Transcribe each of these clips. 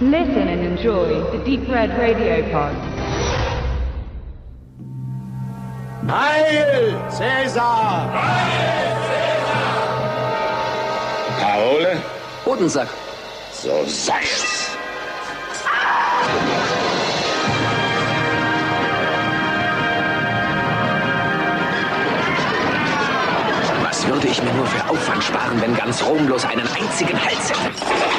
Listen and enjoy the Deep Red Radio Pod. Heil Cäsar! Heil Cäsar! Parole? Hodensack. So sei es. Was würde ich mir nur für Aufwand sparen, wenn ganz Rom bloß einen einzigen Hals hätte?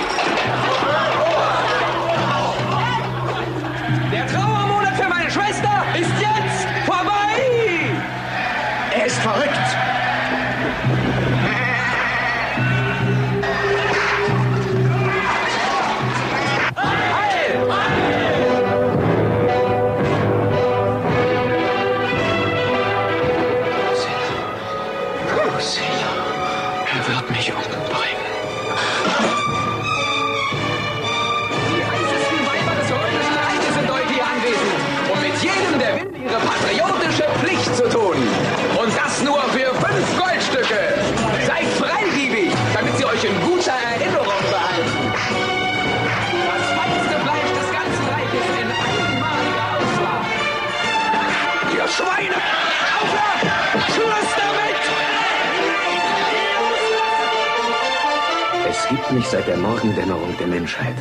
Gibt mich seit der Morgendämmerung der Menschheit.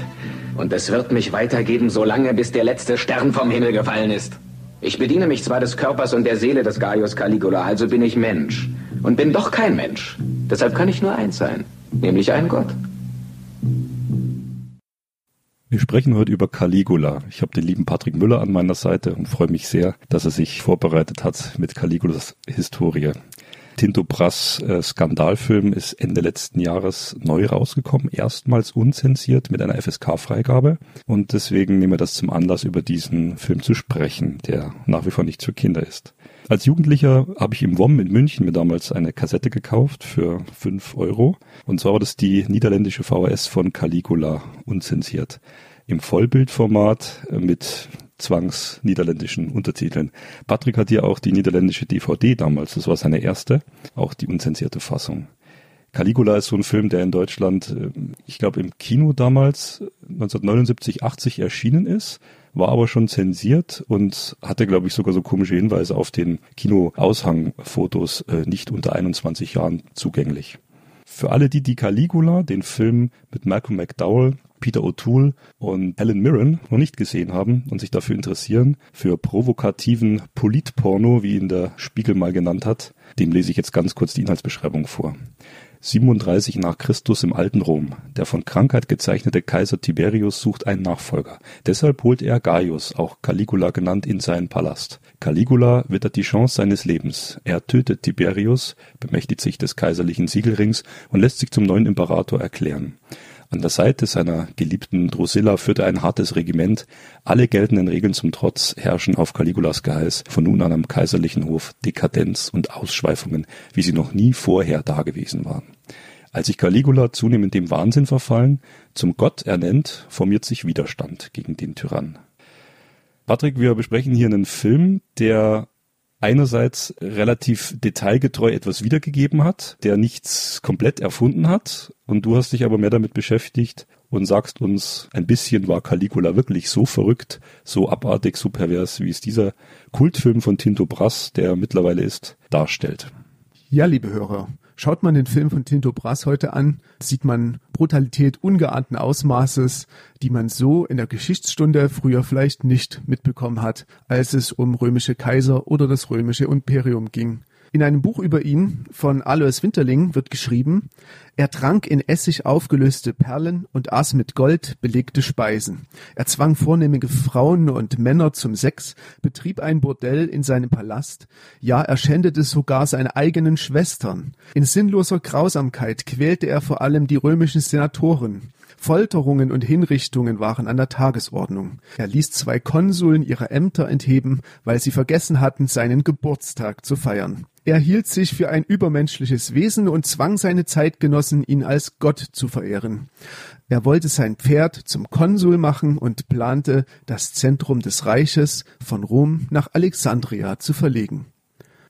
Und es wird mich weitergeben, solange bis der letzte Stern vom Himmel gefallen ist. Ich bediene mich zwar des Körpers und der Seele des Gaius Caligula, also bin ich Mensch. Und bin doch kein Mensch. Deshalb kann ich nur eins sein, nämlich ein Gott. Wir sprechen heute über Caligula. Ich habe den lieben Patrick Müller an meiner Seite und freue mich sehr, dass er sich vorbereitet hat mit Caligulas Historie. Tinto Brass äh, Skandalfilm ist Ende letzten Jahres neu rausgekommen, erstmals unzensiert mit einer FSK-Freigabe. Und deswegen nehmen wir das zum Anlass, über diesen Film zu sprechen, der nach wie vor nicht für Kinder ist. Als Jugendlicher habe ich im WOM in München mir damals eine Kassette gekauft für fünf Euro. Und zwar war das die niederländische VHS von Caligula unzensiert. Im Vollbildformat mit zwangsniederländischen Untertiteln. Patrick hat hier auch die niederländische DVD damals, das war seine erste, auch die unzensierte Fassung. Caligula ist so ein Film, der in Deutschland, ich glaube im Kino damals 1979, 80 erschienen ist, war aber schon zensiert und hatte, glaube ich, sogar so komische Hinweise auf den Kino-Aushangfotos nicht unter 21 Jahren zugänglich. Für alle die, die Caligula, den Film mit Malcolm McDowell, Peter O'Toole und Helen Mirren noch nicht gesehen haben und sich dafür interessieren, für provokativen Politporno, wie ihn der Spiegel mal genannt hat, dem lese ich jetzt ganz kurz die Inhaltsbeschreibung vor. 37 nach Christus im alten Rom. Der von Krankheit gezeichnete Kaiser Tiberius sucht einen Nachfolger. Deshalb holt er Gaius, auch Caligula genannt, in seinen Palast. Caligula wittert die Chance seines Lebens. Er tötet Tiberius, bemächtigt sich des kaiserlichen Siegelrings und lässt sich zum neuen Imperator erklären. An der Seite seiner geliebten Drusilla führt er ein hartes Regiment. Alle geltenden Regeln zum Trotz herrschen auf Caligulas Geheiß von nun an am kaiserlichen Hof Dekadenz und Ausschweifungen, wie sie noch nie vorher dagewesen waren. Als sich Caligula zunehmend dem Wahnsinn verfallen, zum Gott ernennt, formiert sich Widerstand gegen den Tyrann. Patrick, wir besprechen hier einen Film, der einerseits relativ detailgetreu etwas wiedergegeben hat, der nichts komplett erfunden hat. Und du hast dich aber mehr damit beschäftigt und sagst uns, ein bisschen war Caligula wirklich so verrückt, so abartig, so pervers, wie es dieser Kultfilm von Tinto Brass, der mittlerweile ist, darstellt. Ja, liebe Hörer, Schaut man den Film von Tinto Brass heute an, sieht man Brutalität ungeahnten Ausmaßes, die man so in der Geschichtsstunde früher vielleicht nicht mitbekommen hat, als es um römische Kaiser oder das römische Imperium ging. In einem Buch über ihn von Alois Winterling wird geschrieben, er trank in Essig aufgelöste Perlen und aß mit Gold belegte Speisen. Er zwang vornehmige Frauen und Männer zum Sex, betrieb ein Bordell in seinem Palast, ja, er schändete sogar seine eigenen Schwestern. In sinnloser Grausamkeit quälte er vor allem die römischen Senatoren. Folterungen und Hinrichtungen waren an der Tagesordnung. Er ließ zwei Konsuln ihre Ämter entheben, weil sie vergessen hatten, seinen Geburtstag zu feiern. Er hielt sich für ein übermenschliches Wesen und zwang seine Zeitgenossen, ihn als Gott zu verehren. Er wollte sein Pferd zum Konsul machen und plante, das Zentrum des Reiches von Rom nach Alexandria zu verlegen.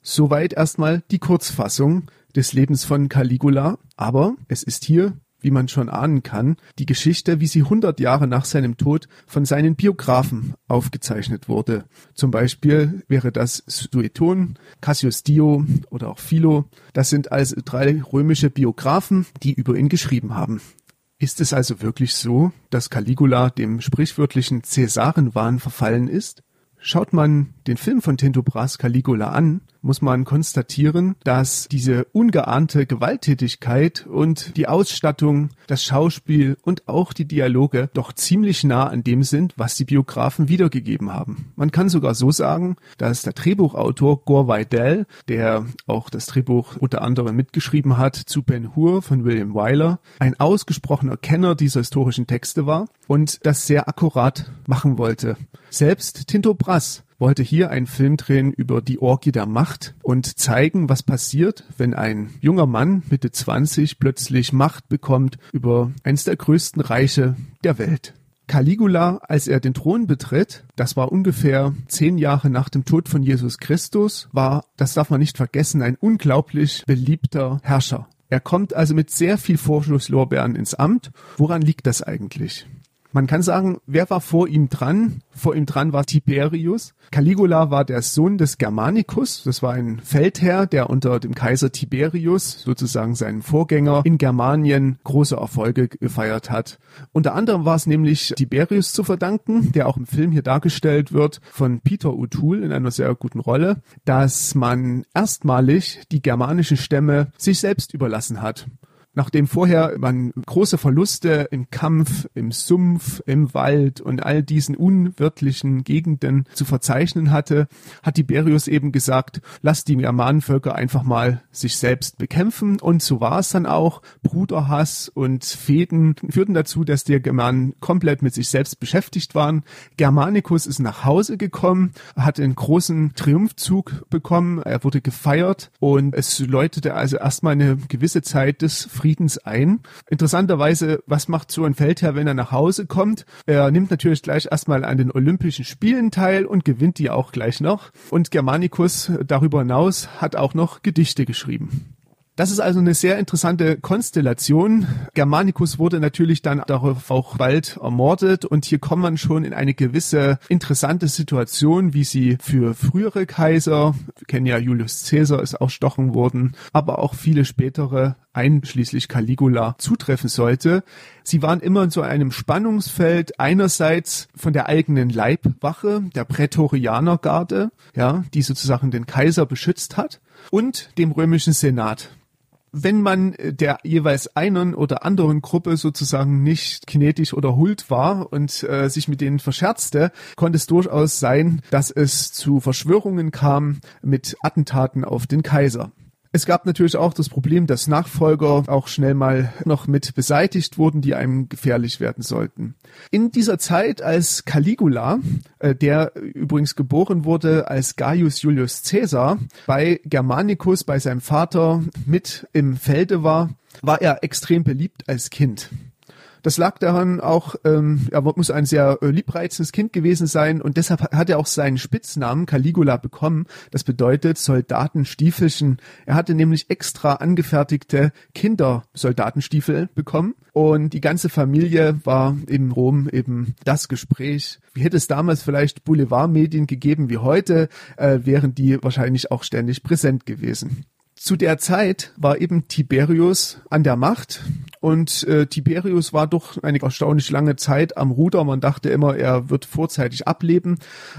Soweit erstmal die Kurzfassung des Lebens von Caligula, aber es ist hier wie man schon ahnen kann, die Geschichte, wie sie 100 Jahre nach seinem Tod von seinen Biografen aufgezeichnet wurde. Zum Beispiel wäre das Sueton, Cassius Dio oder auch Philo. Das sind also drei römische Biografen, die über ihn geschrieben haben. Ist es also wirklich so, dass Caligula dem sprichwörtlichen Cäsarenwahn verfallen ist? Schaut man den Film von Tinto Brass Caligula an, muss man konstatieren, dass diese ungeahnte Gewalttätigkeit und die Ausstattung, das Schauspiel und auch die Dialoge doch ziemlich nah an dem sind, was die Biografen wiedergegeben haben. Man kann sogar so sagen, dass der Drehbuchautor Gore Vidal, der auch das Drehbuch unter anderem mitgeschrieben hat zu Ben Hur von William Wyler, ein ausgesprochener Kenner dieser historischen Texte war und das sehr akkurat machen wollte. Selbst Tinto Brass wollte hier einen Film drehen über die Orgie der Macht und zeigen, was passiert, wenn ein junger Mann Mitte 20 plötzlich Macht bekommt über eines der größten Reiche der Welt. Caligula, als er den Thron betritt, das war ungefähr zehn Jahre nach dem Tod von Jesus Christus, war, das darf man nicht vergessen, ein unglaublich beliebter Herrscher. Er kommt also mit sehr viel Vorschusslorbeeren ins Amt. Woran liegt das eigentlich? Man kann sagen, wer war vor ihm dran? Vor ihm dran war Tiberius. Caligula war der Sohn des Germanicus. Das war ein Feldherr, der unter dem Kaiser Tiberius, sozusagen seinen Vorgänger, in Germanien große Erfolge gefeiert hat. Unter anderem war es nämlich Tiberius zu verdanken, der auch im Film hier dargestellt wird von Peter O'Toole in einer sehr guten Rolle, dass man erstmalig die germanischen Stämme sich selbst überlassen hat. Nachdem vorher man große Verluste im Kampf, im Sumpf, im Wald und all diesen unwirtlichen Gegenden zu verzeichnen hatte, hat Tiberius eben gesagt, lasst die Germanenvölker einfach mal sich selbst bekämpfen. Und so war es dann auch. Bruderhass und Fäden führten dazu, dass die Germanen komplett mit sich selbst beschäftigt waren. Germanicus ist nach Hause gekommen, hat einen großen Triumphzug bekommen, er wurde gefeiert und es läutete also erstmal eine gewisse Zeit des Friedens ein. Interessanterweise, was macht so ein Feldherr, wenn er nach Hause kommt? Er nimmt natürlich gleich erstmal an den Olympischen Spielen teil und gewinnt die auch gleich noch. Und Germanicus darüber hinaus hat auch noch Gedichte geschrieben. Das ist also eine sehr interessante Konstellation. Germanicus wurde natürlich dann darauf auch bald ermordet und hier kommt man schon in eine gewisse interessante Situation, wie sie für frühere Kaiser, wir kennen ja Julius Caesar, ist erstochen worden, aber auch viele spätere einschließlich Caligula zutreffen sollte. Sie waren immer in so einem Spannungsfeld einerseits von der eigenen Leibwache, der Prätorianergarde, ja, die sozusagen den Kaiser beschützt hat, und dem römischen Senat wenn man der jeweils einen oder anderen Gruppe sozusagen nicht kinetisch oder hult war und äh, sich mit denen verscherzte, konnte es durchaus sein, dass es zu Verschwörungen kam mit Attentaten auf den Kaiser. Es gab natürlich auch das Problem, dass Nachfolger auch schnell mal noch mit beseitigt wurden, die einem gefährlich werden sollten. In dieser Zeit, als Caligula, äh, der übrigens geboren wurde als Gaius Julius Caesar, bei Germanicus, bei seinem Vater mit im Felde war, war er extrem beliebt als Kind. Das lag daran auch, ähm, er muss ein sehr äh, liebreizendes Kind gewesen sein und deshalb hat er auch seinen Spitznamen Caligula bekommen. Das bedeutet Soldatenstiefelchen. Er hatte nämlich extra angefertigte Kindersoldatenstiefel bekommen und die ganze Familie war in Rom eben das Gespräch. Wie hätte es damals vielleicht Boulevardmedien gegeben wie heute, äh, wären die wahrscheinlich auch ständig präsent gewesen. Zu der Zeit war eben Tiberius an der Macht und äh, Tiberius war doch eine erstaunlich lange Zeit am Ruder. Man dachte immer, er wird vorzeitig ableben.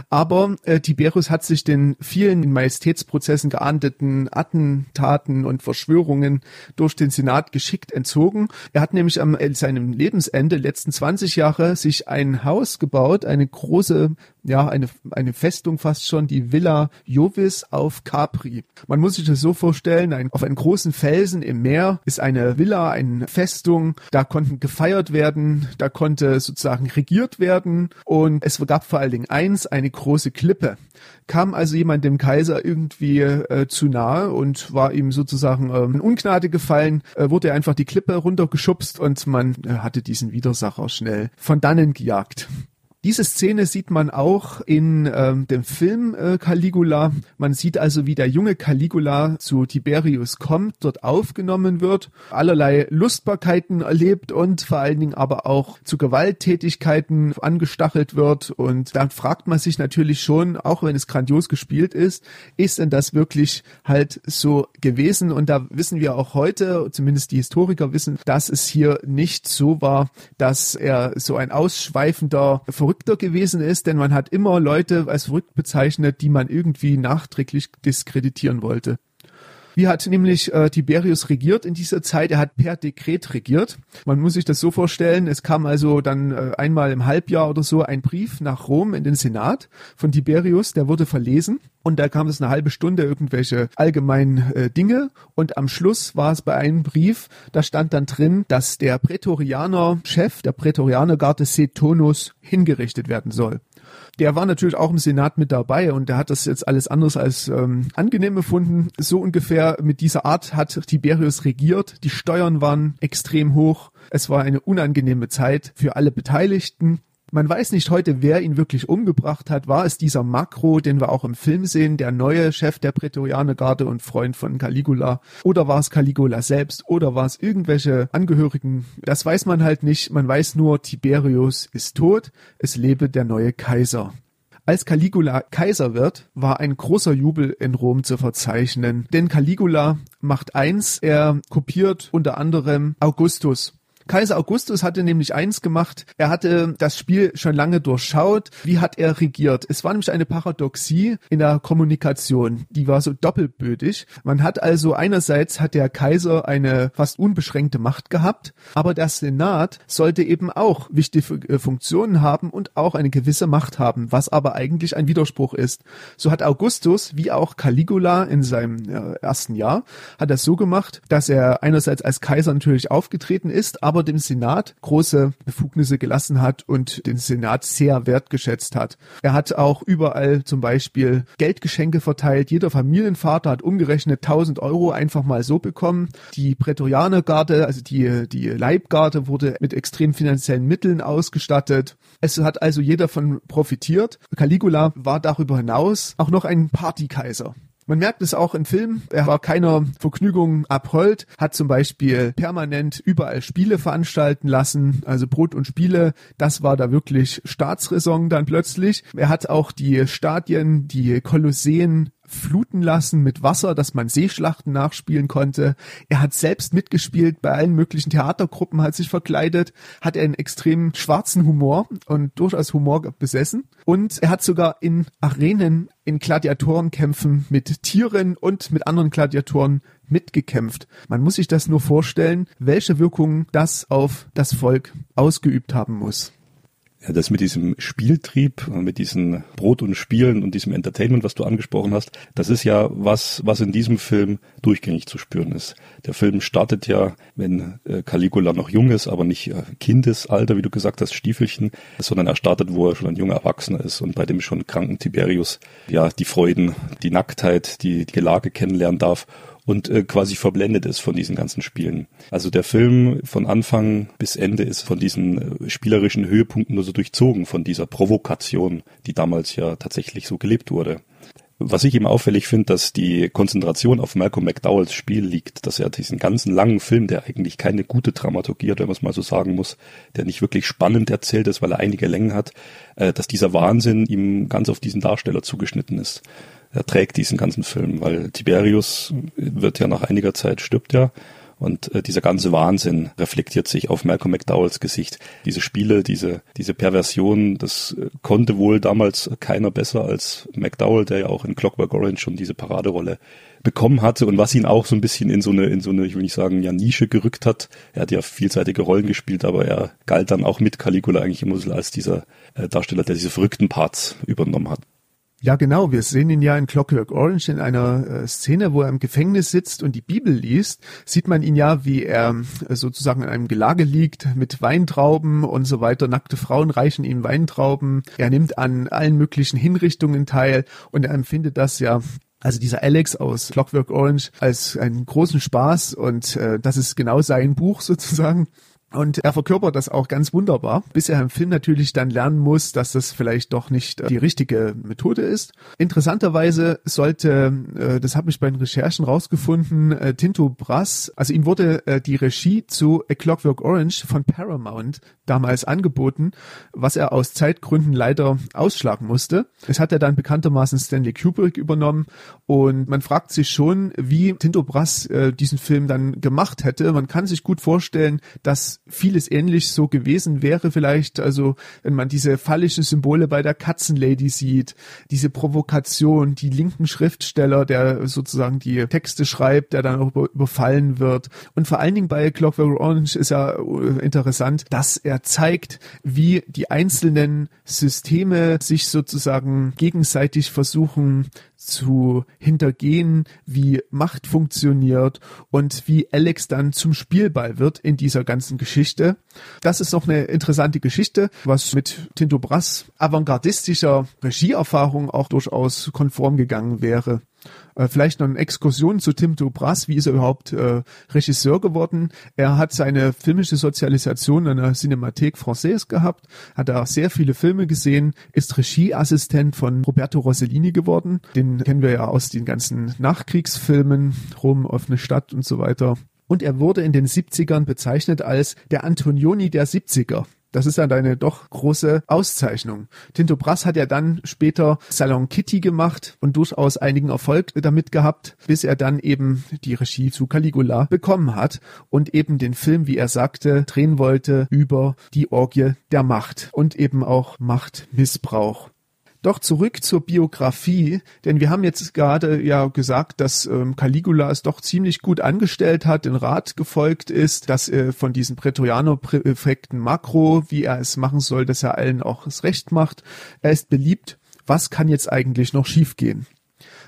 Aber äh, Tiberius hat sich den vielen in Majestätsprozessen geahndeten Attentaten und Verschwörungen durch den Senat geschickt entzogen. Er hat nämlich am äh, seinem Lebensende, letzten 20 Jahre, sich ein Haus gebaut, eine große ja, eine, eine Festung fast schon, die Villa Jovis auf Capri. Man muss sich das so vorstellen, ein, auf einem großen Felsen im Meer ist eine Villa, eine Festung, da konnten gefeiert werden, da konnte sozusagen regiert werden und es gab vor allen Dingen eins, eine große Klippe. Kam also jemand dem Kaiser irgendwie äh, zu nahe und war ihm sozusagen ähm, in Ungnade gefallen, äh, wurde einfach die Klippe runtergeschubst und man äh, hatte diesen Widersacher schnell von dannen gejagt. Diese Szene sieht man auch in ähm, dem Film äh, Caligula. Man sieht also, wie der junge Caligula zu Tiberius kommt, dort aufgenommen wird, allerlei Lustbarkeiten erlebt und vor allen Dingen aber auch zu Gewalttätigkeiten angestachelt wird. Und dann fragt man sich natürlich schon, auch wenn es grandios gespielt ist, ist denn das wirklich halt so gewesen? Und da wissen wir auch heute, zumindest die Historiker wissen, dass es hier nicht so war, dass er so ein ausschweifender, gewesen ist, denn man hat immer Leute als verrückt bezeichnet, die man irgendwie nachträglich diskreditieren wollte. Wie hat nämlich äh, Tiberius regiert in dieser Zeit? Er hat per Dekret regiert. Man muss sich das so vorstellen, es kam also dann äh, einmal im Halbjahr oder so ein Brief nach Rom in den Senat von Tiberius, der wurde verlesen. Und da kam es eine halbe Stunde irgendwelche allgemeinen äh, Dinge. Und am Schluss war es bei einem Brief, da stand dann drin, dass der Prätorianer-Chef, der Prätorianergarde Setonus hingerichtet werden soll der war natürlich auch im Senat mit dabei und der hat das jetzt alles anderes als ähm, angenehm befunden. So ungefähr mit dieser Art hat Tiberius regiert. Die Steuern waren extrem hoch. Es war eine unangenehme Zeit für alle Beteiligten. Man weiß nicht heute, wer ihn wirklich umgebracht hat. War es dieser Makro, den wir auch im Film sehen, der neue Chef der Prätorianergarde und Freund von Caligula? Oder war es Caligula selbst? Oder war es irgendwelche Angehörigen? Das weiß man halt nicht. Man weiß nur, Tiberius ist tot. Es lebe der neue Kaiser. Als Caligula Kaiser wird, war ein großer Jubel in Rom zu verzeichnen. Denn Caligula macht eins, er kopiert unter anderem Augustus. Kaiser Augustus hatte nämlich eins gemacht. Er hatte das Spiel schon lange durchschaut. Wie hat er regiert? Es war nämlich eine Paradoxie in der Kommunikation. Die war so doppelbödig. Man hat also einerseits hat der Kaiser eine fast unbeschränkte Macht gehabt, aber der Senat sollte eben auch wichtige äh, Funktionen haben und auch eine gewisse Macht haben, was aber eigentlich ein Widerspruch ist. So hat Augustus, wie auch Caligula in seinem äh, ersten Jahr, hat das so gemacht, dass er einerseits als Kaiser natürlich aufgetreten ist, aber aber dem Senat große Befugnisse gelassen hat und den Senat sehr wertgeschätzt hat. Er hat auch überall zum Beispiel Geldgeschenke verteilt. Jeder Familienvater hat umgerechnet 1000 Euro einfach mal so bekommen. Die Prätorianergarde, also die, die Leibgarde wurde mit extrem finanziellen Mitteln ausgestattet. Es hat also jeder von profitiert. Caligula war darüber hinaus auch noch ein Partykaiser. Man merkt es auch im Film. Er war keiner Vergnügung abhold, hat zum Beispiel permanent überall Spiele veranstalten lassen, also Brot und Spiele. Das war da wirklich Staatsräson dann plötzlich. Er hat auch die Stadien, die Kolosseen fluten lassen mit Wasser, dass man Seeschlachten nachspielen konnte. Er hat selbst mitgespielt bei allen möglichen Theatergruppen, hat sich verkleidet, hat einen extrem schwarzen Humor und durchaus Humor besessen. Und er hat sogar in Arenen, in Gladiatorenkämpfen mit Tieren und mit anderen Gladiatoren mitgekämpft. Man muss sich das nur vorstellen, welche Wirkung das auf das Volk ausgeübt haben muss. Ja, das mit diesem Spieltrieb, mit diesen Brot und Spielen und diesem Entertainment, was du angesprochen hast, das ist ja was, was in diesem Film durchgängig zu spüren ist. Der Film startet ja, wenn äh, Caligula noch jung ist, aber nicht äh, Kindesalter, wie du gesagt hast, Stiefelchen, sondern er startet, wo er schon ein junger Erwachsener ist und bei dem schon kranken Tiberius ja die Freuden, die Nacktheit, die, die Gelage kennenlernen darf und äh, quasi verblendet ist von diesen ganzen Spielen. Also der Film von Anfang bis Ende ist von diesen äh, spielerischen Höhepunkten nur so durchzogen, von dieser Provokation, die damals ja tatsächlich so gelebt wurde. Was ich eben auffällig finde, dass die Konzentration auf Malcolm McDowells Spiel liegt, dass er diesen ganzen langen Film, der eigentlich keine gute Dramaturgie hat, wenn man es mal so sagen muss, der nicht wirklich spannend erzählt ist, weil er einige Längen hat, äh, dass dieser Wahnsinn ihm ganz auf diesen Darsteller zugeschnitten ist er trägt diesen ganzen Film, weil Tiberius wird ja nach einiger Zeit stirbt ja und äh, dieser ganze Wahnsinn reflektiert sich auf Malcolm McDowells Gesicht. Diese Spiele, diese, diese Perversion, das äh, konnte wohl damals keiner besser als McDowell, der ja auch in Clockwork Orange schon diese Paraderolle bekommen hatte und was ihn auch so ein bisschen in so eine, in so eine, ich will nicht sagen, ja, Nische gerückt hat. Er hat ja vielseitige Rollen gespielt, aber er galt dann auch mit Caligula eigentlich immer so als dieser äh, Darsteller, der diese verrückten Parts übernommen hat. Ja, genau. Wir sehen ihn ja in Clockwork Orange in einer äh, Szene, wo er im Gefängnis sitzt und die Bibel liest. Sieht man ihn ja, wie er äh, sozusagen in einem Gelage liegt mit Weintrauben und so weiter. Nackte Frauen reichen ihm Weintrauben. Er nimmt an allen möglichen Hinrichtungen teil und er empfindet das ja also dieser Alex aus Clockwork Orange als einen großen Spaß und äh, das ist genau sein Buch sozusagen. Und er verkörpert das auch ganz wunderbar, bis er im Film natürlich dann lernen muss, dass das vielleicht doch nicht die richtige Methode ist. Interessanterweise sollte, äh, das habe ich bei den Recherchen rausgefunden, äh, Tinto Brass, also ihm wurde äh, die Regie zu A Clockwork Orange von Paramount damals angeboten, was er aus Zeitgründen leider ausschlagen musste. Es hat er dann bekanntermaßen Stanley Kubrick übernommen und man fragt sich schon, wie Tinto Brass diesen Film dann gemacht hätte. Man kann sich gut vorstellen, dass vieles ähnlich so gewesen wäre vielleicht, also wenn man diese phallischen Symbole bei der Katzenlady sieht, diese Provokation, die linken Schriftsteller, der sozusagen die Texte schreibt, der dann auch überfallen wird. Und vor allen Dingen bei Clockwork Orange ist ja äh, interessant, dass er zeigt, wie die einzelnen Systeme sich sozusagen gegenseitig versuchen zu hintergehen, wie Macht funktioniert und wie Alex dann zum Spielball wird in dieser ganzen Geschichte. Das ist noch eine interessante Geschichte, was mit Tinto Brass avantgardistischer Regieerfahrung auch durchaus konform gegangen wäre. Äh, vielleicht noch eine Exkursion zu Tim Dubras. Wie ist er überhaupt äh, Regisseur geworden? Er hat seine filmische Sozialisation in der Cinémathèque Française gehabt, hat da sehr viele Filme gesehen, ist Regieassistent von Roberto Rossellini geworden. Den kennen wir ja aus den ganzen Nachkriegsfilmen, Rom, offene Stadt und so weiter. Und er wurde in den 70ern bezeichnet als der Antonioni der 70er. Das ist dann eine doch große Auszeichnung. Tinto Brass hat ja dann später Salon Kitty gemacht und durchaus einigen Erfolg damit gehabt, bis er dann eben die Regie zu Caligula bekommen hat und eben den Film, wie er sagte, drehen wollte über die Orgie der Macht und eben auch Machtmissbrauch. Doch zurück zur Biografie, denn wir haben jetzt gerade ja gesagt, dass ähm, Caligula es doch ziemlich gut angestellt hat, den Rat gefolgt ist, dass äh, von diesen Prätorianer-Präfekten Makro, wie er es machen soll, dass er allen auch das Recht macht. Er ist beliebt. Was kann jetzt eigentlich noch schiefgehen?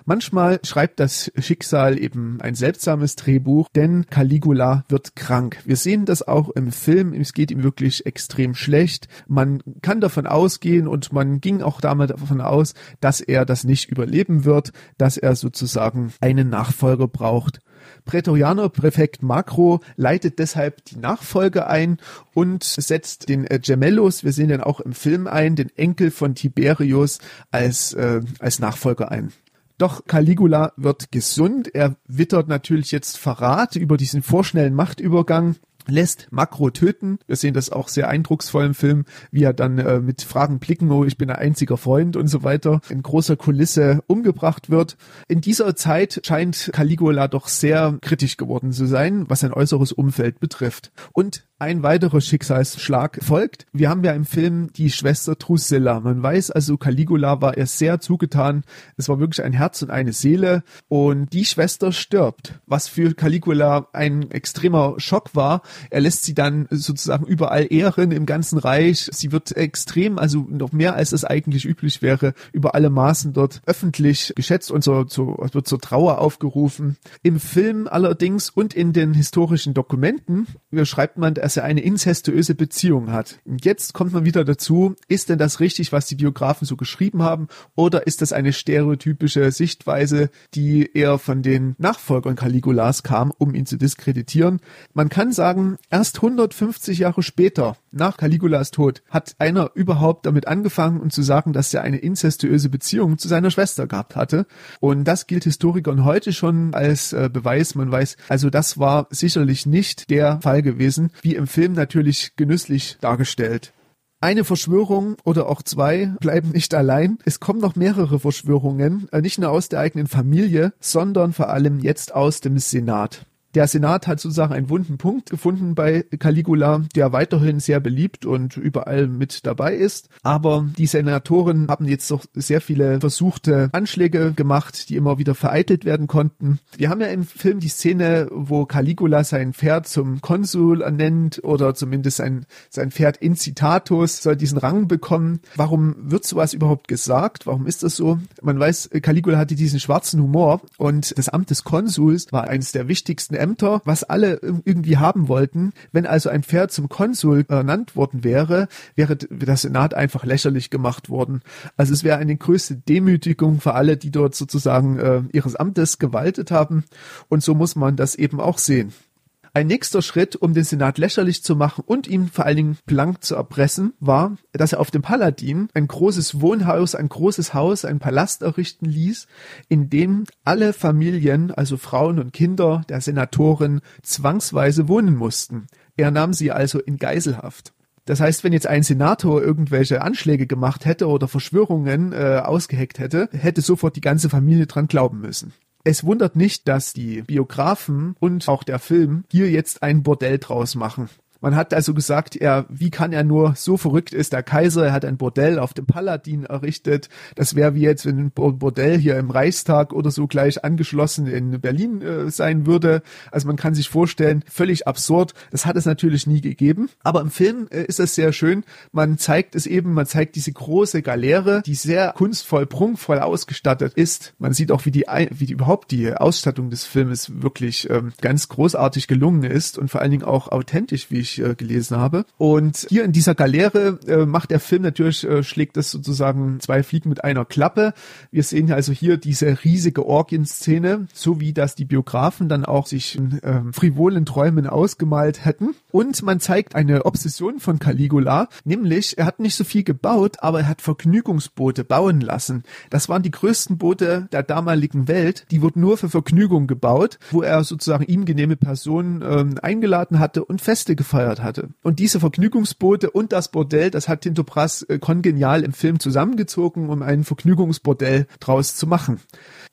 Manchmal schreibt das Schicksal eben ein seltsames Drehbuch, denn Caligula wird krank. Wir sehen das auch im Film. Es geht ihm wirklich extrem schlecht. Man kann davon ausgehen und man ging auch damit davon aus, dass er das nicht überleben wird, dass er sozusagen einen Nachfolger braucht. Prätorianer Präfekt Makro leitet deshalb die Nachfolge ein und setzt den äh, Gemellus, wir sehen den auch im Film ein, den Enkel von Tiberius als, äh, als Nachfolger ein. Doch Caligula wird gesund. Er wittert natürlich jetzt Verrat über diesen vorschnellen Machtübergang lässt Makro töten. Wir sehen das auch sehr eindrucksvoll im Film, wie er dann äh, mit Fragen blicken, oh, ich bin ein einziger Freund und so weiter, in großer Kulisse umgebracht wird. In dieser Zeit scheint Caligula doch sehr kritisch geworden zu sein, was sein äußeres Umfeld betrifft. Und ein weiterer Schicksalsschlag folgt. Wir haben ja im Film die Schwester Drusilla. Man weiß also, Caligula war er sehr zugetan. Es war wirklich ein Herz und eine Seele. Und die Schwester stirbt, was für Caligula ein extremer Schock war. Er lässt sie dann sozusagen überall ehren im ganzen Reich. Sie wird extrem, also noch mehr als es eigentlich üblich wäre, über alle Maßen dort öffentlich geschätzt und so, so, wird zur Trauer aufgerufen. Im Film allerdings und in den historischen Dokumenten schreibt man, dass er eine inzestuöse Beziehung hat. Jetzt kommt man wieder dazu, ist denn das richtig, was die Biografen so geschrieben haben, oder ist das eine stereotypische Sichtweise, die eher von den Nachfolgern Caligulas kam, um ihn zu diskreditieren? Man kann sagen, erst 150 Jahre später, nach Caligulas Tod, hat einer überhaupt damit angefangen und zu sagen, dass er eine inzestuöse Beziehung zu seiner Schwester gehabt hatte. Und das gilt Historikern heute schon als äh, Beweis. Man weiß, also das war sicherlich nicht der Fall gewesen, wie im Film natürlich genüsslich dargestellt. Eine Verschwörung oder auch zwei bleiben nicht allein. Es kommen noch mehrere Verschwörungen, äh, nicht nur aus der eigenen Familie, sondern vor allem jetzt aus dem Senat. Der Senat hat sozusagen einen wunden Punkt gefunden bei Caligula, der weiterhin sehr beliebt und überall mit dabei ist. Aber die Senatoren haben jetzt doch sehr viele versuchte Anschläge gemacht, die immer wieder vereitelt werden konnten. Wir haben ja im Film die Szene, wo Caligula sein Pferd zum Konsul ernennt oder zumindest sein, sein Pferd Incitatus soll diesen Rang bekommen. Warum wird sowas überhaupt gesagt? Warum ist das so? Man weiß, Caligula hatte diesen schwarzen Humor und das Amt des Konsuls war eines der wichtigsten Ämter, was alle irgendwie haben wollten. Wenn also ein Pferd zum Konsul ernannt worden wäre, wäre der Senat einfach lächerlich gemacht worden. Also es wäre eine größte Demütigung für alle, die dort sozusagen äh, ihres Amtes gewaltet haben. Und so muss man das eben auch sehen. Ein nächster Schritt, um den Senat lächerlich zu machen und ihn vor allen Dingen blank zu erpressen, war, dass er auf dem Paladin ein großes Wohnhaus, ein großes Haus, ein Palast errichten ließ, in dem alle Familien, also Frauen und Kinder der Senatoren, zwangsweise wohnen mussten. Er nahm sie also in Geiselhaft. Das heißt, wenn jetzt ein Senator irgendwelche Anschläge gemacht hätte oder Verschwörungen äh, ausgeheckt hätte, hätte sofort die ganze Familie dran glauben müssen. Es wundert nicht, dass die Biografen und auch der Film hier jetzt ein Bordell draus machen. Man hat also gesagt, er, wie kann er nur, so verrückt ist der Kaiser, er hat ein Bordell auf dem Paladin errichtet. Das wäre wie jetzt, wenn ein Bordell hier im Reichstag oder so gleich angeschlossen in Berlin äh, sein würde. Also man kann sich vorstellen, völlig absurd. Das hat es natürlich nie gegeben. Aber im Film äh, ist es sehr schön. Man zeigt es eben, man zeigt diese große Galeere, die sehr kunstvoll, prunkvoll ausgestattet ist. Man sieht auch, wie die, wie die überhaupt die Ausstattung des Filmes wirklich ähm, ganz großartig gelungen ist und vor allen Dingen auch authentisch, wie äh, gelesen habe. Und hier in dieser Galeere äh, macht der Film natürlich, äh, schlägt das sozusagen zwei Fliegen mit einer Klappe. Wir sehen also hier diese riesige Orgienszene, so wie das die Biografen dann auch sich in ähm, frivolen Träumen ausgemalt hätten. Und man zeigt eine Obsession von Caligula, nämlich er hat nicht so viel gebaut, aber er hat Vergnügungsboote bauen lassen. Das waren die größten Boote der damaligen Welt. Die wurden nur für Vergnügung gebaut, wo er sozusagen ihm genehme Personen ähm, eingeladen hatte und Feste gefeiert angeheuert hatte. Und diese Vergnügungsboote und das Bordell, das hat Tinto Brass äh, kongenial im Film zusammengezogen, um ein Vergnügungsbordell draus zu machen.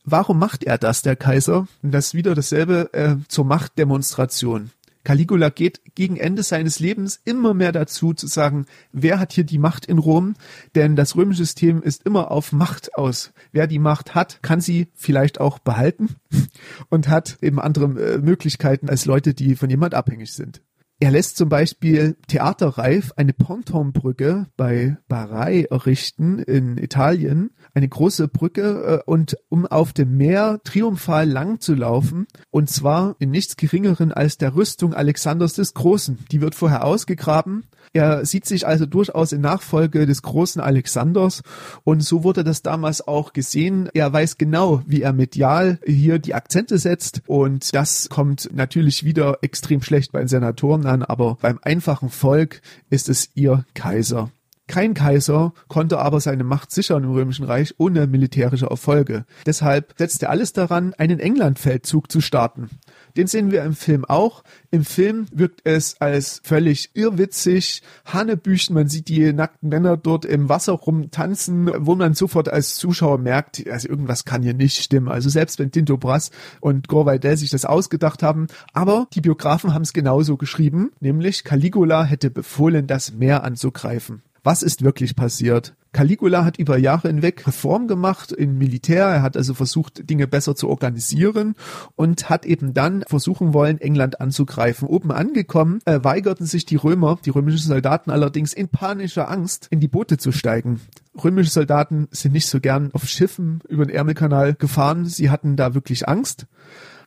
Warum macht er das, der Kaiser? Und das ist wieder dasselbe äh, zur Machtdemonstration. Caligula geht gegen Ende seines Lebens immer mehr dazu zu sagen, wer hat hier die Macht in Rom? Denn das römische System ist immer auf Macht aus. Wer die Macht hat, kann sie vielleicht auch behalten und hat eben andere äh, Möglichkeiten als Leute, die von jemand abhängig sind. Er lässt zum Beispiel theaterreif eine Pontonbrücke bei Barai errichten in Italien, eine große Brücke äh, und um auf dem Meer triumphal lang zu laufen und zwar in nichts geringeren als der Rüstung Alexanders des Großen. Die wird vorher ausgegraben er sieht sich also durchaus in Nachfolge des großen Alexanders und so wurde das damals auch gesehen. Er weiß genau, wie er medial hier die Akzente setzt und das kommt natürlich wieder extrem schlecht bei den Senatoren an, aber beim einfachen Volk ist es ihr Kaiser. Kein Kaiser konnte aber seine Macht sichern im Römischen Reich ohne militärische Erfolge. Deshalb setzte er alles daran, einen Englandfeldzug zu starten. Den sehen wir im Film auch. Im Film wirkt es als völlig irrwitzig, Hanebüchen, man sieht die nackten Männer dort im Wasser rumtanzen, wo man sofort als Zuschauer merkt, also irgendwas kann hier nicht stimmen. Also selbst wenn Tinto Brass und Gore sich das ausgedacht haben, aber die Biografen haben es genauso geschrieben, nämlich Caligula hätte befohlen, das Meer anzugreifen. Was ist wirklich passiert? Caligula hat über Jahre hinweg Reform gemacht im Militär. Er hat also versucht, Dinge besser zu organisieren und hat eben dann versuchen wollen, England anzugreifen. Oben angekommen, äh, weigerten sich die Römer, die römischen Soldaten allerdings in panischer Angst, in die Boote zu steigen. Römische Soldaten sind nicht so gern auf Schiffen über den Ärmelkanal gefahren. Sie hatten da wirklich Angst.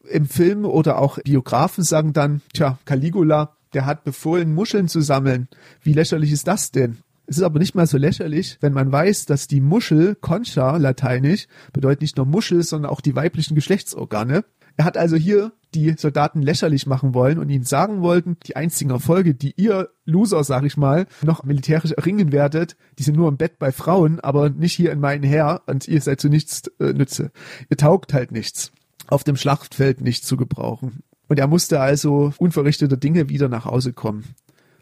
Im Film oder auch Biografen sagen dann, tja, Caligula, der hat befohlen, Muscheln zu sammeln. Wie lächerlich ist das denn? Es ist aber nicht mal so lächerlich, wenn man weiß, dass die Muschel, Concha, lateinisch, bedeutet nicht nur Muschel, sondern auch die weiblichen Geschlechtsorgane. Er hat also hier die Soldaten lächerlich machen wollen und ihnen sagen wollten, die einzigen Erfolge, die ihr Loser, sag ich mal, noch militärisch erringen werdet, die sind nur im Bett bei Frauen, aber nicht hier in meinen Heer und ihr seid zu nichts äh, Nütze. Ihr taugt halt nichts. Auf dem Schlachtfeld nicht zu gebrauchen. Und er musste also unverrichteter Dinge wieder nach Hause kommen.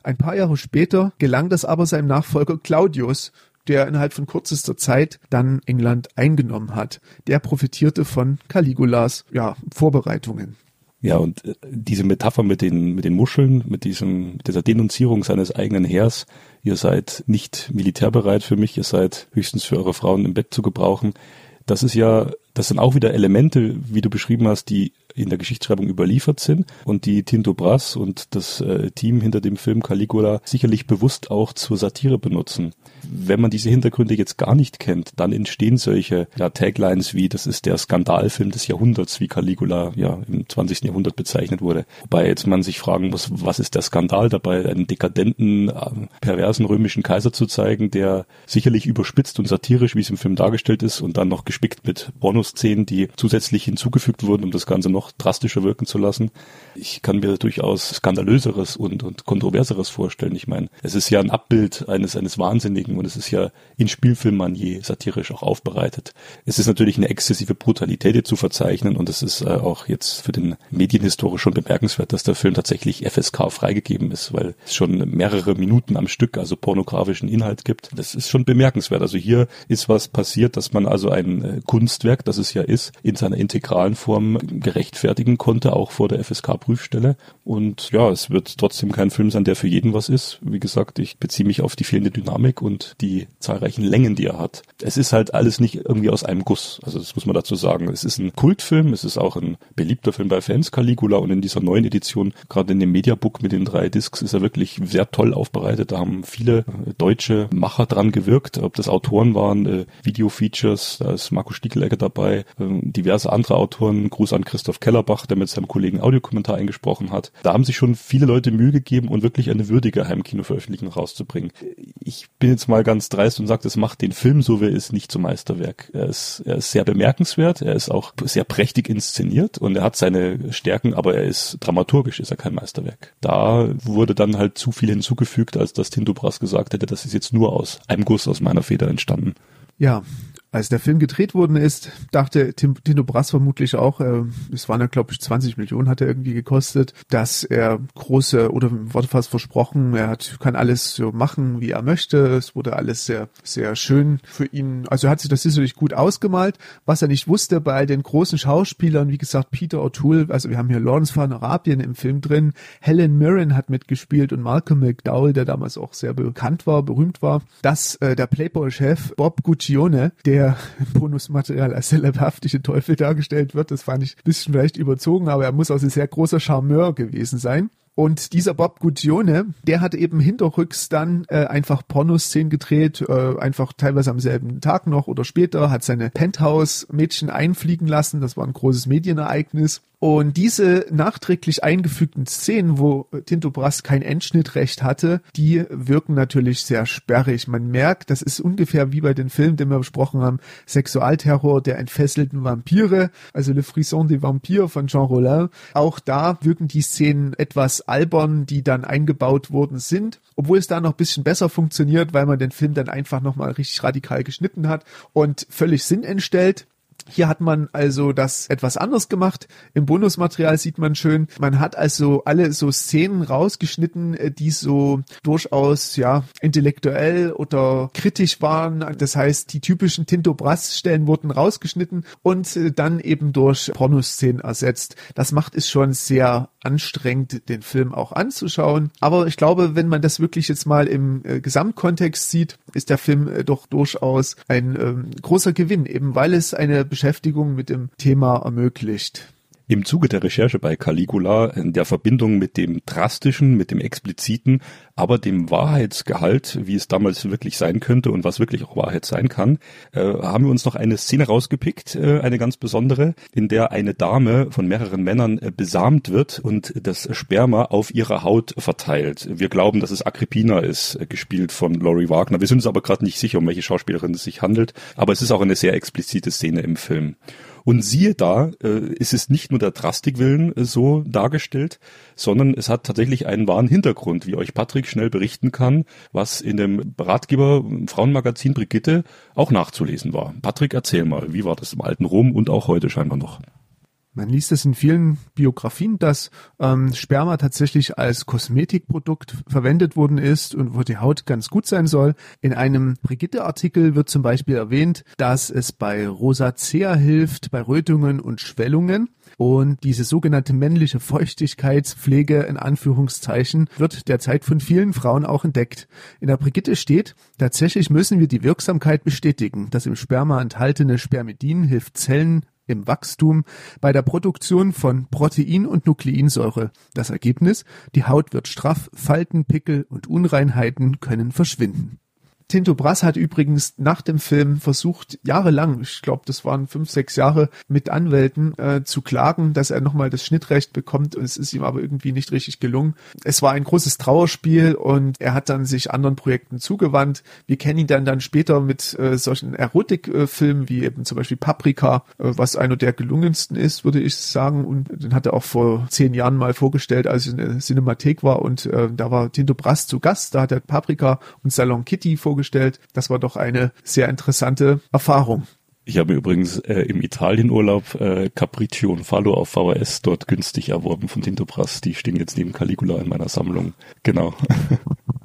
Ein paar Jahre später gelang das aber seinem Nachfolger Claudius, der innerhalb von kürzester Zeit dann England eingenommen hat. Der profitierte von Caligulas ja, Vorbereitungen. Ja, und äh, diese Metapher mit den, mit den Muscheln, mit diesem, mit dieser Denunzierung seines eigenen Heers, ihr seid nicht militärbereit für mich, ihr seid höchstens für eure Frauen im Bett zu gebrauchen. Das ist ja, das sind auch wieder Elemente, wie du beschrieben hast, die in der Geschichtsschreibung überliefert sind und die Tinto Brass und das äh, Team hinter dem Film Caligula sicherlich bewusst auch zur Satire benutzen. Wenn man diese Hintergründe jetzt gar nicht kennt, dann entstehen solche ja, Taglines wie, das ist der Skandalfilm des Jahrhunderts, wie Caligula ja im 20. Jahrhundert bezeichnet wurde. Wobei jetzt man sich fragen muss, was ist der Skandal dabei, einen dekadenten, äh, perversen römischen Kaiser zu zeigen, der sicherlich überspitzt und satirisch, wie es im Film dargestellt ist, und dann noch gespickt mit Pornoszenen, die zusätzlich hinzugefügt wurden, um das Ganze noch drastischer wirken zu lassen. Ich kann mir durchaus skandalöseres und, und kontroverseres vorstellen. Ich meine, es ist ja ein Abbild eines, eines Wahnsinnigen und es ist ja in Spielfilmmanier satirisch auch aufbereitet. Es ist natürlich eine exzessive Brutalität zu verzeichnen und es ist äh, auch jetzt für den Medienhistoriker schon bemerkenswert, dass der Film tatsächlich FSK freigegeben ist, weil es schon mehrere Minuten am Stück, also pornografischen Inhalt gibt. Das ist schon bemerkenswert. Also hier ist was passiert, dass man also ein äh, Kunstwerk, das es ja ist, in seiner integralen Form gerechtfertigen konnte, auch vor der FSK-Prüfstelle. Und ja, es wird trotzdem kein Film sein, der für jeden was ist. Wie gesagt, ich beziehe mich auf die fehlende Dynamik und die zahlreichen Längen, die er hat. Es ist halt alles nicht irgendwie aus einem Guss. Also das muss man dazu sagen. Es ist ein Kultfilm, es ist auch ein beliebter Film bei Fans, Caligula. Und in dieser neuen Edition, gerade in dem Mediabook mit den drei Discs, ist er wirklich sehr toll aufbereitet. Da haben viele äh, deutsche Macher dran gewirkt, ob das Autoren waren, äh, Video-Features, da ist Marco Stiegelegger dabei, äh, diverse andere Autoren, Gruß an Christoph Kellerbach, der mit seinem Kollegen Audiokommentar eingesprochen hat. Da haben sich schon viele Leute Mühe gegeben und wirklich eine würdige Heimkinoveröffentlichung rauszubringen. Ich bin jetzt mal ganz dreist und sage, das macht den Film, so wie er ist, nicht zum Meisterwerk. Er ist, er ist sehr bemerkenswert, er ist auch sehr prächtig inszeniert und er hat seine Stärken, aber er ist dramaturgisch, ist er kein Meisterwerk. Da wurde dann halt zu viel hinzugefügt, als dass Tinto Brass gesagt hätte, das ist jetzt nur aus einem Guss aus meiner Feder entstanden. Ja, als der Film gedreht worden ist, dachte Tim, Tino Brass vermutlich auch, äh, es waren ja glaube ich 20 Millionen hat er irgendwie gekostet, dass er große oder wurde fast versprochen, er hat kann alles so machen, wie er möchte. Es wurde alles sehr sehr schön für ihn. Also er hat sich das sicherlich gut ausgemalt. Was er nicht wusste bei den großen Schauspielern, wie gesagt Peter O'Toole, also wir haben hier Lawrence von Arabien im Film drin, Helen Mirren hat mitgespielt und Malcolm McDowell, der damals auch sehr bekannt war, berühmt war, dass äh, der Playboy-Chef Bob Guccione, der der Bonusmaterial als der leibhaftige Teufel dargestellt wird. Das fand ich ein bisschen vielleicht überzogen, aber er muss auch ein sehr großer Charmeur gewesen sein. Und dieser Bob Guccione, der hat eben hinterrücks dann äh, einfach Pornoszenen gedreht, äh, einfach teilweise am selben Tag noch oder später, hat seine Penthouse-Mädchen einfliegen lassen. Das war ein großes Medienereignis. Und diese nachträglich eingefügten Szenen, wo Tinto Brass kein Endschnittrecht hatte, die wirken natürlich sehr sperrig. Man merkt, das ist ungefähr wie bei den Filmen, den wir besprochen haben, Sexualterror der entfesselten Vampire, also Le Frisson des Vampires von Jean Rollin. Auch da wirken die Szenen etwas albern, die dann eingebaut worden sind, obwohl es da noch ein bisschen besser funktioniert, weil man den Film dann einfach nochmal richtig radikal geschnitten hat und völlig Sinn entstellt. Hier hat man also das etwas anders gemacht. Im Bonusmaterial sieht man schön, man hat also alle so Szenen rausgeschnitten, äh, die so durchaus ja intellektuell oder kritisch waren. Das heißt, die typischen Tinto Brass Stellen wurden rausgeschnitten und äh, dann eben durch Pornoszenen ersetzt. Das macht es schon sehr anstrengend, den Film auch anzuschauen. Aber ich glaube, wenn man das wirklich jetzt mal im äh, Gesamtkontext sieht, ist der Film äh, doch durchaus ein ähm, großer Gewinn, eben weil es eine Beschäftigung mit dem Thema ermöglicht. Im Zuge der Recherche bei Caligula, in der Verbindung mit dem Drastischen, mit dem Expliziten, aber dem Wahrheitsgehalt, wie es damals wirklich sein könnte und was wirklich auch Wahrheit sein kann, äh, haben wir uns noch eine Szene rausgepickt, äh, eine ganz besondere, in der eine Dame von mehreren Männern äh, besamt wird und das Sperma auf ihrer Haut verteilt. Wir glauben, dass es Agrippina ist, äh, gespielt von Laurie Wagner. Wir sind uns aber gerade nicht sicher, um welche Schauspielerin es sich handelt, aber es ist auch eine sehr explizite Szene im Film. Und siehe da, äh, ist es nicht nur der Drastikwillen äh, so dargestellt, sondern es hat tatsächlich einen wahren Hintergrund, wie euch Patrick schnell berichten kann, was in dem Ratgeber Frauenmagazin Brigitte auch nachzulesen war. Patrick, erzähl mal, wie war das im alten Rom und auch heute scheinbar noch? Man liest es in vielen Biografien, dass ähm, Sperma tatsächlich als Kosmetikprodukt verwendet worden ist und wo die Haut ganz gut sein soll. In einem Brigitte-Artikel wird zum Beispiel erwähnt, dass es bei Rosacea hilft, bei Rötungen und Schwellungen. Und diese sogenannte männliche Feuchtigkeitspflege in Anführungszeichen wird derzeit von vielen Frauen auch entdeckt. In der Brigitte steht, tatsächlich müssen wir die Wirksamkeit bestätigen. Das im Sperma enthaltene Spermidin hilft Zellen im Wachstum, bei der Produktion von Protein und Nukleinsäure. Das Ergebnis? Die Haut wird straff, Falten, Pickel und Unreinheiten können verschwinden. Tinto Brass hat übrigens nach dem Film versucht, jahrelang, ich glaube, das waren fünf, sechs Jahre, mit Anwälten äh, zu klagen, dass er nochmal das Schnittrecht bekommt und es ist ihm aber irgendwie nicht richtig gelungen. Es war ein großes Trauerspiel und er hat dann sich anderen Projekten zugewandt. Wir kennen ihn dann dann später mit äh, solchen Erotikfilmen wie eben zum Beispiel Paprika, äh, was einer der gelungensten ist, würde ich sagen. Und den hat er auch vor zehn Jahren mal vorgestellt, als ich in der Cinemathek war und äh, da war Tinto Brass zu Gast. Da hat er Paprika und Salon Kitty vorgestellt. Das war doch eine sehr interessante Erfahrung. Ich habe übrigens äh, im Italienurlaub äh, Capriccio und Fallo auf VHS dort günstig erworben von Tinto Brass. Die stehen jetzt neben Caligula in meiner Sammlung. Genau.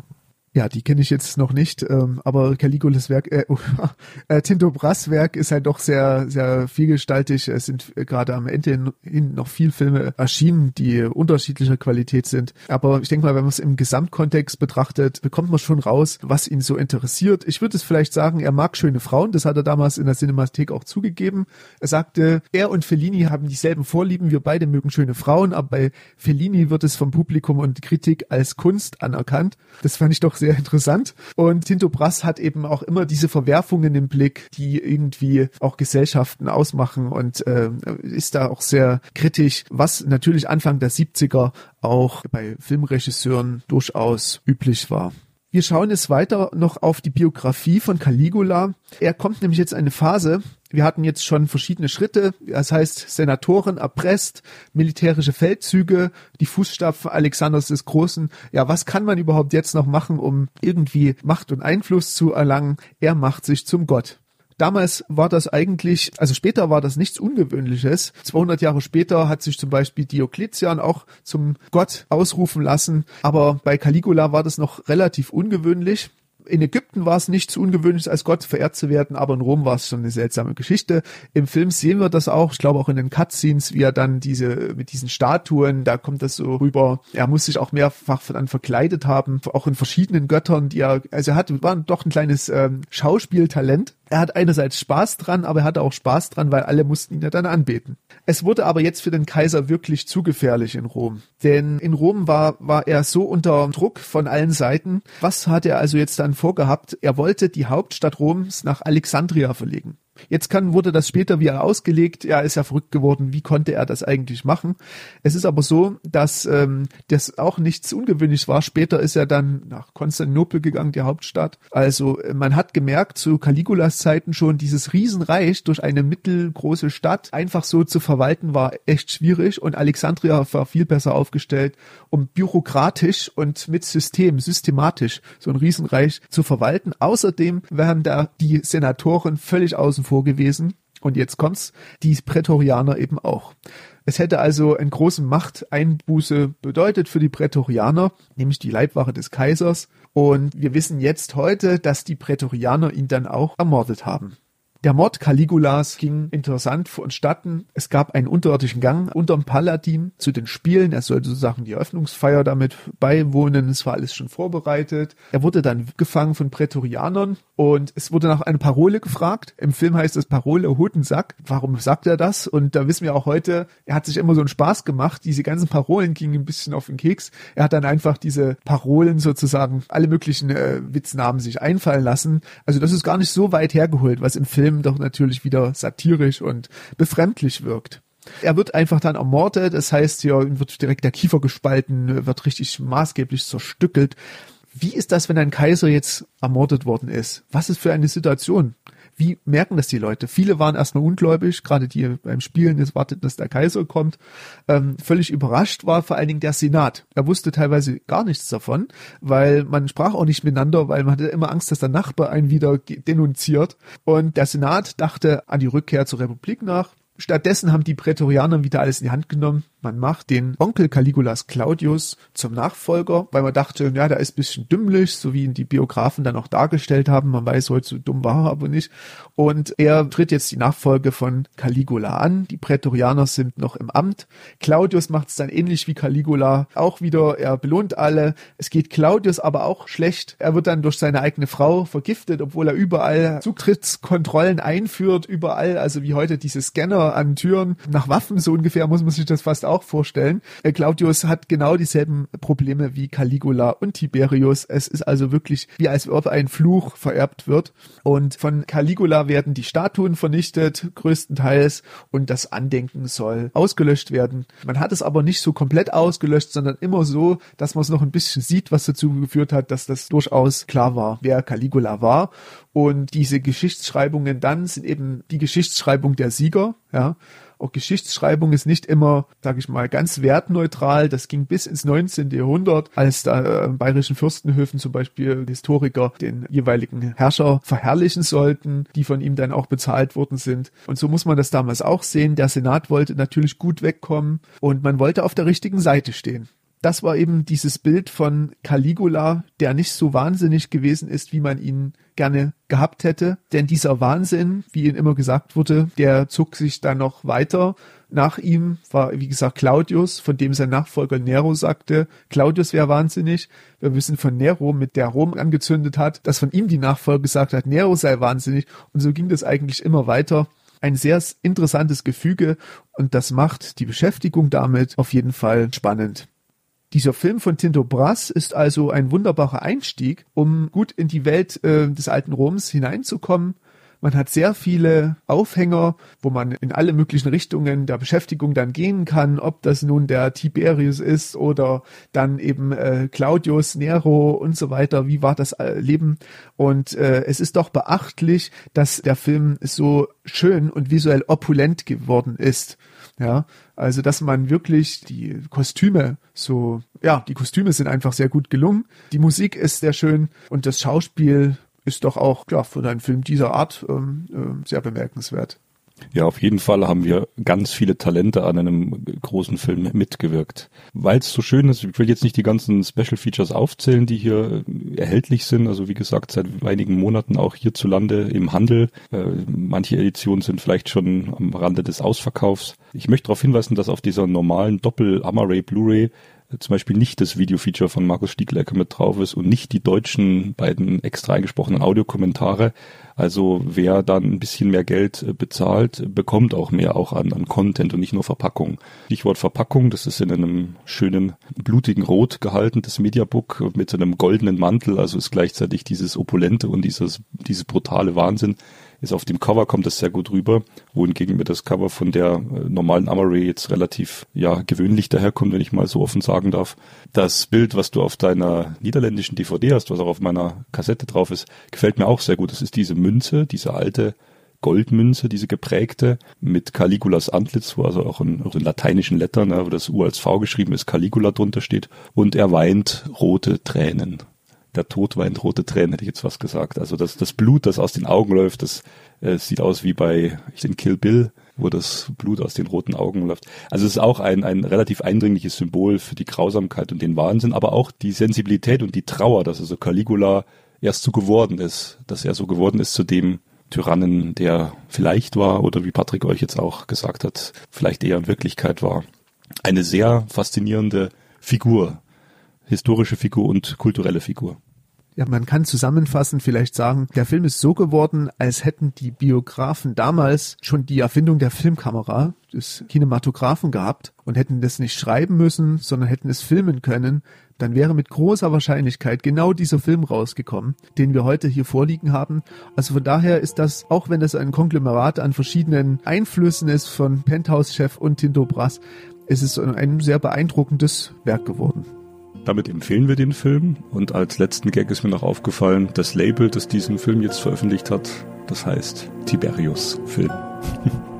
Ja, die kenne ich jetzt noch nicht, ähm, aber Caligulas Werk, äh, äh, Tinto Brass Werk ist halt doch sehr, sehr vielgestaltig. Es sind gerade am Ende hin noch viel Filme erschienen, die unterschiedlicher Qualität sind. Aber ich denke mal, wenn man es im Gesamtkontext betrachtet, bekommt man schon raus, was ihn so interessiert. Ich würde es vielleicht sagen, er mag schöne Frauen. Das hat er damals in der Cinemathek auch zugegeben. Er sagte, er und Fellini haben dieselben Vorlieben. Wir beide mögen schöne Frauen, aber bei Fellini wird es vom Publikum und Kritik als Kunst anerkannt. Das fand ich doch sehr sehr interessant. Und Tinto Brass hat eben auch immer diese Verwerfungen im Blick, die irgendwie auch Gesellschaften ausmachen und äh, ist da auch sehr kritisch, was natürlich Anfang der 70er auch bei Filmregisseuren durchaus üblich war. Wir schauen jetzt weiter noch auf die Biografie von Caligula. Er kommt nämlich jetzt eine Phase, wir hatten jetzt schon verschiedene Schritte, das heißt Senatoren erpresst, militärische Feldzüge, die Fußstapfen Alexanders des Großen. Ja, was kann man überhaupt jetzt noch machen, um irgendwie Macht und Einfluss zu erlangen? Er macht sich zum Gott. Damals war das eigentlich, also später war das nichts Ungewöhnliches. 200 Jahre später hat sich zum Beispiel Diokletian auch zum Gott ausrufen lassen, aber bei Caligula war das noch relativ ungewöhnlich in Ägypten war es nichts Ungewöhnliches, als Gott verehrt zu werden, aber in Rom war es schon eine seltsame Geschichte. Im Film sehen wir das auch, ich glaube auch in den Cutscenes, wie er dann diese, mit diesen Statuen, da kommt das so rüber. Er muss sich auch mehrfach dann verkleidet haben, auch in verschiedenen Göttern, die er, also er hat, war doch ein kleines ähm, Schauspieltalent er hat einerseits Spaß dran, aber er hatte auch Spaß dran, weil alle mussten ihn ja dann anbeten. Es wurde aber jetzt für den Kaiser wirklich zu gefährlich in Rom. Denn in Rom war, war er so unter Druck von allen Seiten. Was hat er also jetzt dann vorgehabt? Er wollte die Hauptstadt Roms nach Alexandria verlegen. Jetzt kann, wurde das später wieder ausgelegt, er ist ja verrückt geworden, wie konnte er das eigentlich machen? Es ist aber so, dass ähm, das auch nichts Ungewöhnliches war. Später ist er dann nach Konstantinopel gegangen, die Hauptstadt. Also äh, man hat gemerkt, zu Caligulas Zeiten schon, dieses Riesenreich durch eine mittelgroße Stadt einfach so zu verwalten, war echt schwierig und Alexandria war viel besser aufgestellt, um bürokratisch und mit System, systematisch so ein Riesenreich zu verwalten. Außerdem wären da die Senatoren völlig außen vor gewesen. Und jetzt kommt's, die Prätorianer eben auch. Es hätte also einen großen Machteinbuße bedeutet für die Prätorianer, nämlich die Leibwache des Kaisers. Und wir wissen jetzt heute, dass die Prätorianer ihn dann auch ermordet haben. Der Mord Caligulas ging interessant vonstatten. Es gab einen unterirdischen Gang unterm Paladin zu den Spielen. Er sollte sozusagen die Eröffnungsfeier damit beiwohnen. Es war alles schon vorbereitet. Er wurde dann gefangen von Prätorianern und es wurde nach einer Parole gefragt. Im Film heißt es Parole Hutensack. Warum sagt er das? Und da wissen wir auch heute, er hat sich immer so einen Spaß gemacht. Diese ganzen Parolen gingen ein bisschen auf den Keks. Er hat dann einfach diese Parolen sozusagen, alle möglichen äh, Witznamen sich einfallen lassen. Also das ist gar nicht so weit hergeholt, was im Film Film doch natürlich wieder satirisch und befremdlich wirkt. Er wird einfach dann ermordet, das heißt, hier wird direkt der Kiefer gespalten, wird richtig maßgeblich zerstückelt. Wie ist das, wenn ein Kaiser jetzt ermordet worden ist? Was ist für eine Situation? Wie merken das die Leute? Viele waren erstmal ungläubig, gerade die beim Spielen jetzt wartet, dass der Kaiser kommt. Ähm, völlig überrascht war vor allen Dingen der Senat. Er wusste teilweise gar nichts davon, weil man sprach auch nicht miteinander, weil man hatte immer Angst, dass der Nachbar einen wieder denunziert. Und der Senat dachte an die Rückkehr zur Republik nach. Stattdessen haben die Prätorianer wieder alles in die Hand genommen, man macht den Onkel Caligulas Claudius zum Nachfolger, weil man dachte, ja, der ist ein bisschen dümmlich, so wie ihn die Biografen dann auch dargestellt haben. Man weiß heute, so dumm war er aber nicht. Und er tritt jetzt die Nachfolge von Caligula an. Die Prätorianer sind noch im Amt. Claudius macht es dann ähnlich wie Caligula auch wieder. Er belohnt alle. Es geht Claudius aber auch schlecht. Er wird dann durch seine eigene Frau vergiftet, obwohl er überall Zutrittskontrollen einführt, überall, also wie heute diese Scanner An Türen nach Waffen, so ungefähr muss man sich das fast auch vorstellen. Äh, Claudius hat genau dieselben Probleme wie Caligula und Tiberius. Es ist also wirklich wie als ob ein Fluch vererbt wird. Und von Caligula werden die Statuen vernichtet, größtenteils, und das Andenken soll ausgelöscht werden. Man hat es aber nicht so komplett ausgelöscht, sondern immer so, dass man es noch ein bisschen sieht, was dazu geführt hat, dass das durchaus klar war, wer Caligula war. Und diese Geschichtsschreibungen dann sind eben die Geschichtsschreibung der Sieger, ja. Auch Geschichtsschreibung ist nicht immer, sage ich mal, ganz wertneutral. Das ging bis ins 19. Jahrhundert, als da äh, bayerischen Fürstenhöfen zum Beispiel Historiker den jeweiligen Herrscher verherrlichen sollten, die von ihm dann auch bezahlt worden sind. Und so muss man das damals auch sehen. Der Senat wollte natürlich gut wegkommen und man wollte auf der richtigen Seite stehen das war eben dieses Bild von Caligula, der nicht so wahnsinnig gewesen ist, wie man ihn gerne gehabt hätte. Denn dieser Wahnsinn, wie ihn immer gesagt wurde, der zog sich dann noch weiter. Nach ihm war, wie gesagt, Claudius, von dem sein Nachfolger Nero sagte, Claudius wäre wahnsinnig. Wir wissen von Nero, mit der Rom angezündet hat, dass von ihm die Nachfolge gesagt hat, Nero sei wahnsinnig. Und so ging das eigentlich immer weiter ein sehr interessantes Gefüge und das macht die Beschäftigung damit auf jeden Fall spannend. Dieser Film von Tinto Brass ist also ein wunderbarer Einstieg, um gut in die Welt äh, des alten Roms hineinzukommen. Man hat sehr viele Aufhänger, wo man in alle möglichen Richtungen der Beschäftigung dann gehen kann, ob das nun der Tiberius ist oder dann eben äh, Claudius, Nero und so weiter. Wie war das äh, Leben? Und äh, es ist doch beachtlich, dass der Film so schön und visuell opulent geworden ist. Ja, also dass man wirklich die Kostüme so, ja, die Kostüme sind einfach sehr gut gelungen. Die Musik ist sehr schön und das Schauspiel ist doch auch, ja, für einen Film dieser Art ähm, äh, sehr bemerkenswert. Ja, auf jeden Fall haben wir ganz viele Talente an einem großen Film mitgewirkt. Weil es so schön ist, ich will jetzt nicht die ganzen Special Features aufzählen, die hier erhältlich sind. Also wie gesagt, seit einigen Monaten auch hierzulande im Handel. Äh, manche Editionen sind vielleicht schon am Rande des Ausverkaufs. Ich möchte darauf hinweisen, dass auf dieser normalen Doppel-Amaray Blu-ray zum Beispiel nicht das Video-Feature von Markus Stieglecker mit drauf ist und nicht die deutschen beiden extra eingesprochenen Audiokommentare. Also wer dann ein bisschen mehr Geld äh, bezahlt, bekommt auch mehr auch an, an Content und nicht nur Verpackung. Stichwort Verpackung, das ist in einem schönen blutigen Rot gehalten, das Mediabook mit einem goldenen Mantel, also ist gleichzeitig dieses opulente und dieses, dieses brutale Wahnsinn ist auf dem Cover kommt das sehr gut rüber, wohingegen mir das Cover von der äh, normalen Amaray jetzt relativ ja gewöhnlich daherkommt, wenn ich mal so offen sagen darf. Das Bild, was du auf deiner niederländischen DVD hast, was auch auf meiner Kassette drauf ist, gefällt mir auch sehr gut. Das ist diese Münze, diese alte Goldmünze, diese geprägte, mit Caligulas Antlitz, wo also auch in, auch in lateinischen Lettern, wo das U als V geschrieben ist, Caligula drunter steht. Und er weint rote Tränen der Tod weint rote Tränen, hätte ich jetzt was gesagt. Also das, das Blut, das aus den Augen läuft, das äh, sieht aus wie bei ich den Kill Bill, wo das Blut aus den roten Augen läuft. Also es ist auch ein, ein relativ eindringliches Symbol für die Grausamkeit und den Wahnsinn, aber auch die Sensibilität und die Trauer, dass also Caligula erst so geworden ist, dass er so geworden ist zu dem Tyrannen, der vielleicht war oder wie Patrick euch jetzt auch gesagt hat, vielleicht eher in Wirklichkeit war. Eine sehr faszinierende Figur, historische Figur und kulturelle Figur. Ja, man kann zusammenfassend vielleicht sagen, der Film ist so geworden, als hätten die Biografen damals schon die Erfindung der Filmkamera, des Kinematographen gehabt und hätten das nicht schreiben müssen, sondern hätten es filmen können, dann wäre mit großer Wahrscheinlichkeit genau dieser Film rausgekommen, den wir heute hier vorliegen haben. Also von daher ist das, auch wenn das ein Konglomerat an verschiedenen Einflüssen ist von Penthouse-Chef und Tinto Brass, ist es ein sehr beeindruckendes Werk geworden. Damit empfehlen wir den Film und als letzten Gag ist mir noch aufgefallen, das Label, das diesen Film jetzt veröffentlicht hat, das heißt Tiberius Film.